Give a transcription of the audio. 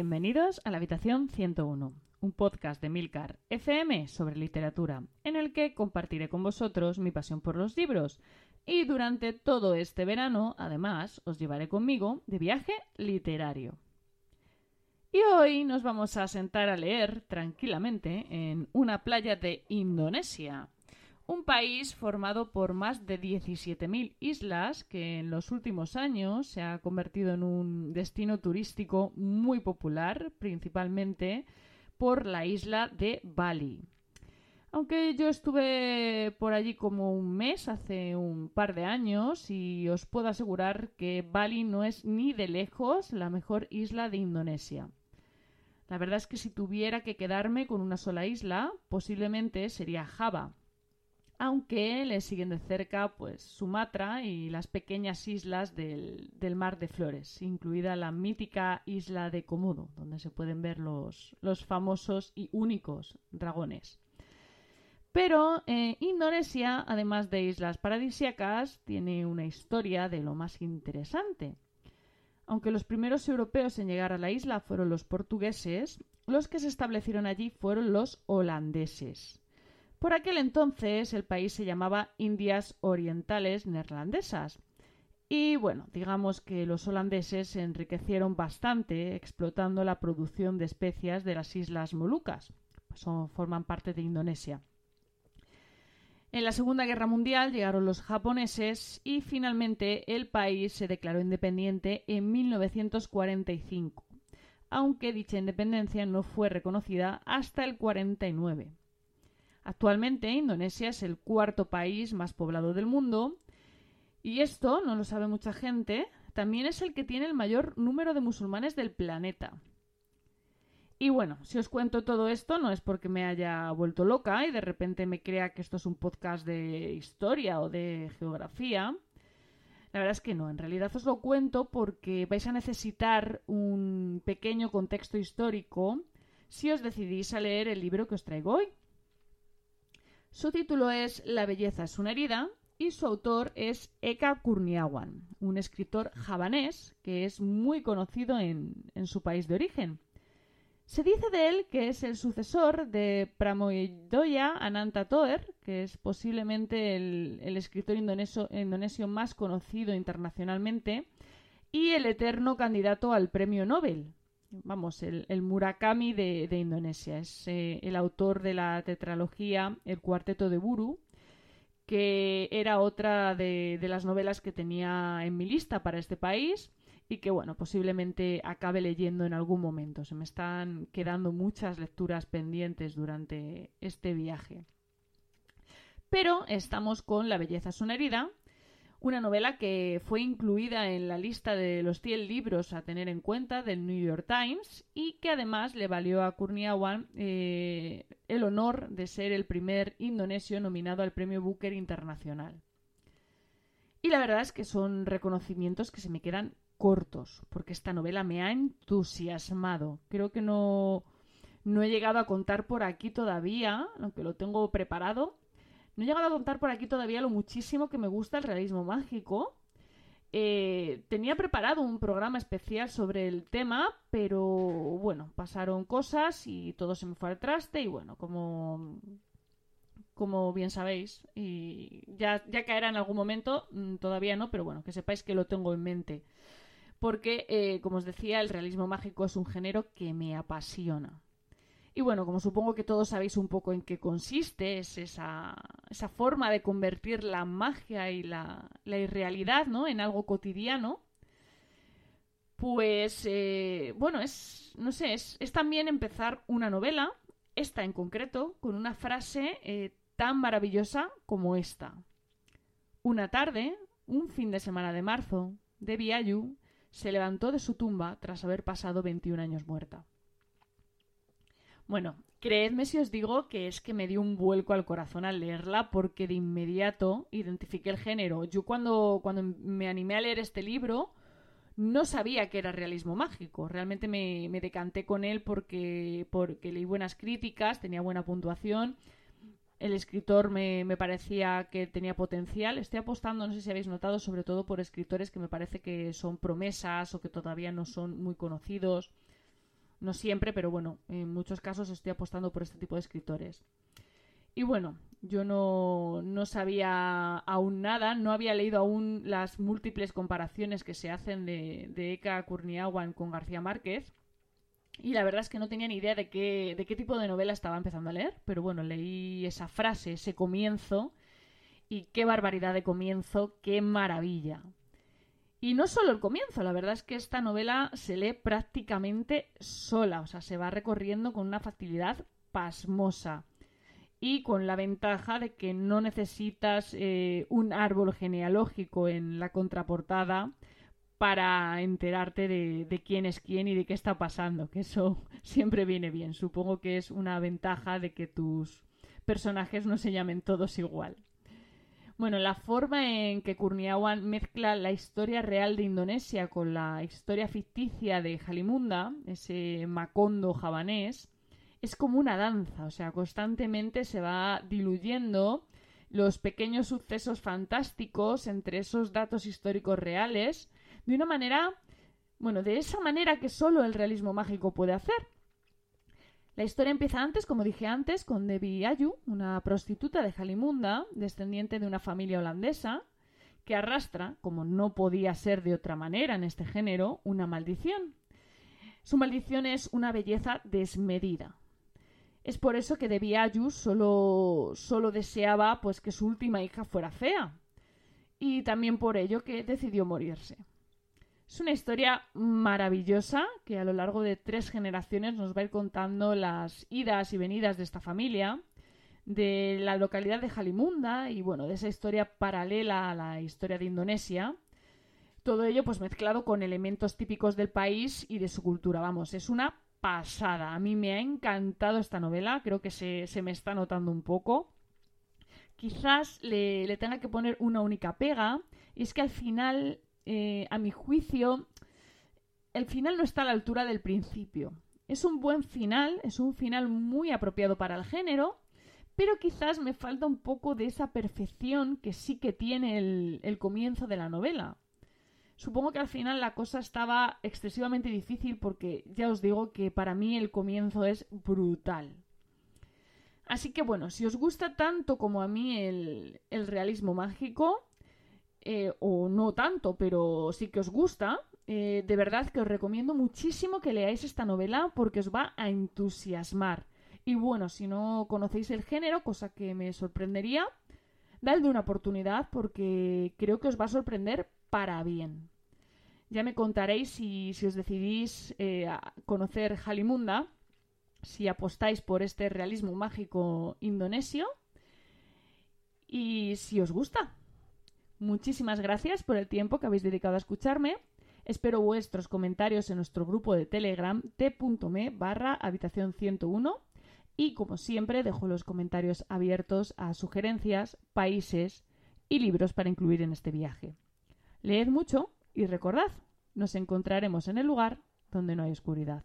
Bienvenidos a la habitación 101, un podcast de Milcar FM sobre literatura, en el que compartiré con vosotros mi pasión por los libros y durante todo este verano, además, os llevaré conmigo de viaje literario. Y hoy nos vamos a sentar a leer tranquilamente en una playa de Indonesia, un país formado por más de 17.000 islas que en los últimos años se ha convertido en un destino turístico muy popular, principalmente por la isla de Bali. Aunque yo estuve por allí como un mes hace un par de años y os puedo asegurar que Bali no es ni de lejos la mejor isla de Indonesia. La verdad es que si tuviera que quedarme con una sola isla, posiblemente sería Java. Aunque le siguen de cerca pues Sumatra y las pequeñas islas del, Mar de Flores, incluida la mítica isla de Komodo, donde se pueden ver los, famosos y únicos dragones. Pero eh, Indonesia, además de islas paradisíacas, tiene una historia de lo más interesante. Aunque los primeros europeos en llegar a la isla fueron los portugueses, los que se establecieron allí fueron los holandeses. Por aquel entonces el país se llamaba Indias Orientales Neerlandesas. Y bueno, digamos que los holandeses se enriquecieron bastante explotando la producción de especias de las Islas Molucas. Son, forman parte de Indonesia. En la Segunda Guerra Mundial llegaron los japoneses y finalmente el país se declaró independiente en 1945, aunque dicha independencia no fue reconocida hasta el 49. Actualmente Indonesia es el cuarto país más poblado del mundo y esto, no lo sabe mucha gente, también es el que tiene el mayor número de musulmanes del planeta. Y bueno, si os cuento todo esto no es porque me haya vuelto loca y de repente me crea que esto es un podcast de historia o de geografía. La verdad es que no, en realidad os lo cuento porque vais a necesitar un pequeño contexto histórico si os decidís a leer el libro que os traigo hoy. Su título es La belleza es una herida y su autor es Eka Kurniawan, un escritor javanés que es muy conocido en, su país de origen. Se dice de él que es el sucesor de Pramoedoya Anantatoer, que es posiblemente el, escritor indonesio, más conocido internacionalmente, y el eterno candidato al premio Nobel. Vamos, el, Murakami de, Indonesia. Es eh, el autor de la tetralogía El Cuarteto de Buru, que era otra de las novelas que tenía en mi lista para este país y que bueno, posiblemente acabe leyendo en algún momento. Se me están quedando muchas lecturas pendientes durante este viaje. Pero estamos con La belleza es una novela que fue incluida en la lista de los 100 libros a tener en cuenta del New York Times y que además le valió a Kurniawan eh, el honor de ser el primer indonesio nominado al Premio Booker Internacional. Y la verdad es que son reconocimientos que se me quedan cortos, porque esta novela me ha entusiasmado. Creo que no, no he llegado a contar por aquí todavía, aunque lo tengo preparado. No he llegado a contar por aquí todavía lo muchísimo que me gusta el realismo mágico. Eh, tenía preparado un programa especial sobre el tema, pero bueno, pasaron cosas y todo se me fue al traste y bueno, como como bien sabéis, y ya, ya caerá en algún momento, mm, todavía no, pero bueno, que sepáis que lo tengo en mente porque, eh, como os decía, el realismo mágico es un género que me apasiona. Y bueno, como supongo que todos sabéis un poco en qué consiste, es esa, esa forma de convertir la magia y la, irrealidad ¿no? en algo cotidiano, pues eh, bueno, es, no sé, es, también empezar una novela, esta en concreto, con una frase eh, tan maravillosa como esta. Una tarde, un fin de semana de marzo, de Viayu, se levantó de su tumba tras haber pasado 21 años muerta. Bueno, creedme si os digo que es que me dio un vuelco al corazón al leerla porque de inmediato identifiqué el género. Yo cuando, cuando me animé a leer este libro no sabía que era realismo mágico. Realmente me, me decanté con él porque, porque leí buenas críticas, tenía buena puntuación el escritor me, parecía que tenía potencial. Estoy apostando, no sé si habéis notado, sobre todo por escritores que me parece que son promesas o que todavía no son muy conocidos. No siempre, pero bueno, en muchos casos estoy apostando por este tipo de escritores. Y bueno, yo no, no, sabía aún nada, no había leído aún las múltiples comparaciones que se hacen de, Eka Kurniawan con García Márquez. Y la verdad es que no tenía ni idea de qué, de qué tipo de novela estaba empezando a leer, pero bueno, leí esa frase, ese comienzo, y qué barbaridad de comienzo, qué maravilla. Y no solo el comienzo, la verdad es que esta novela se lee prácticamente sola, o sea, se va recorriendo con una facilidad pasmosa y con la ventaja de que no necesitas eh, un árbol genealógico en la contraportada para enterarte de, de, quién es quién y de qué está pasando, que eso siempre viene bien. Supongo que es una ventaja de que tus personajes no se llamen todos igual. Bueno, la forma en que Kurniawan mezcla la historia real de Indonesia con la historia ficticia de Halimunda, ese macondo javanés, es como una danza, o sea, constantemente se va diluyendo los pequeños sucesos fantásticos entre esos datos históricos reales de una manera, bueno, de esa manera que solo el realismo mágico puede hacer. La historia empieza antes, como dije antes, con Debbie Ayu, una prostituta de Halimunda, descendiente de una familia holandesa, que arrastra, como no podía ser de otra manera en este género, una maldición. Su maldición es una belleza desmedida. Es por eso que Debbie Ayu solo, solo deseaba pues, que su última hija fuera fea. Y también por ello que decidió morirse. Es una historia maravillosa que a lo largo de tres generaciones nos va a ir contando las idas y venidas de esta familia, de la localidad de Jalimunda y bueno, de esa historia paralela a la historia de Indonesia. Todo ello pues mezclado con elementos típicos del país y de su cultura. Vamos, es una pasada. A mí me ha encantado esta novela, creo que se, me está notando un poco. Quizás le, le tenga que poner una única pega, y es que al final eh, a mi juicio, el final no está a la altura del principio. Es un buen final, es un final muy apropiado para el género, pero quizás me falta un poco de esa perfección que sí que tiene el, comienzo de la novela. Supongo que al final la cosa estaba excesivamente difícil porque ya os digo que para mí el comienzo es brutal. Así que bueno, si os gusta tanto como a mí el realismo mágico, eh, o no tanto, pero sí que os gusta, eh, de verdad que os recomiendo muchísimo que leáis esta novela porque os va a entusiasmar. Y bueno, si no conocéis el género, cosa que me sorprendería, dadle una oportunidad porque creo que os va a sorprender para bien. Ya me contaréis si, os decidís eh, a conocer Halimunda, si apostáis por este realismo mágico indonesio y si os gusta. Muchísimas gracias por el tiempo que habéis dedicado a escucharme. Espero vuestros comentarios en nuestro grupo de Telegram t.me barra habitación 101 y como siempre dejo los comentarios abiertos a sugerencias, países y libros para incluir en este viaje. Leed mucho y recordad, nos encontraremos en el lugar donde no hay oscuridad.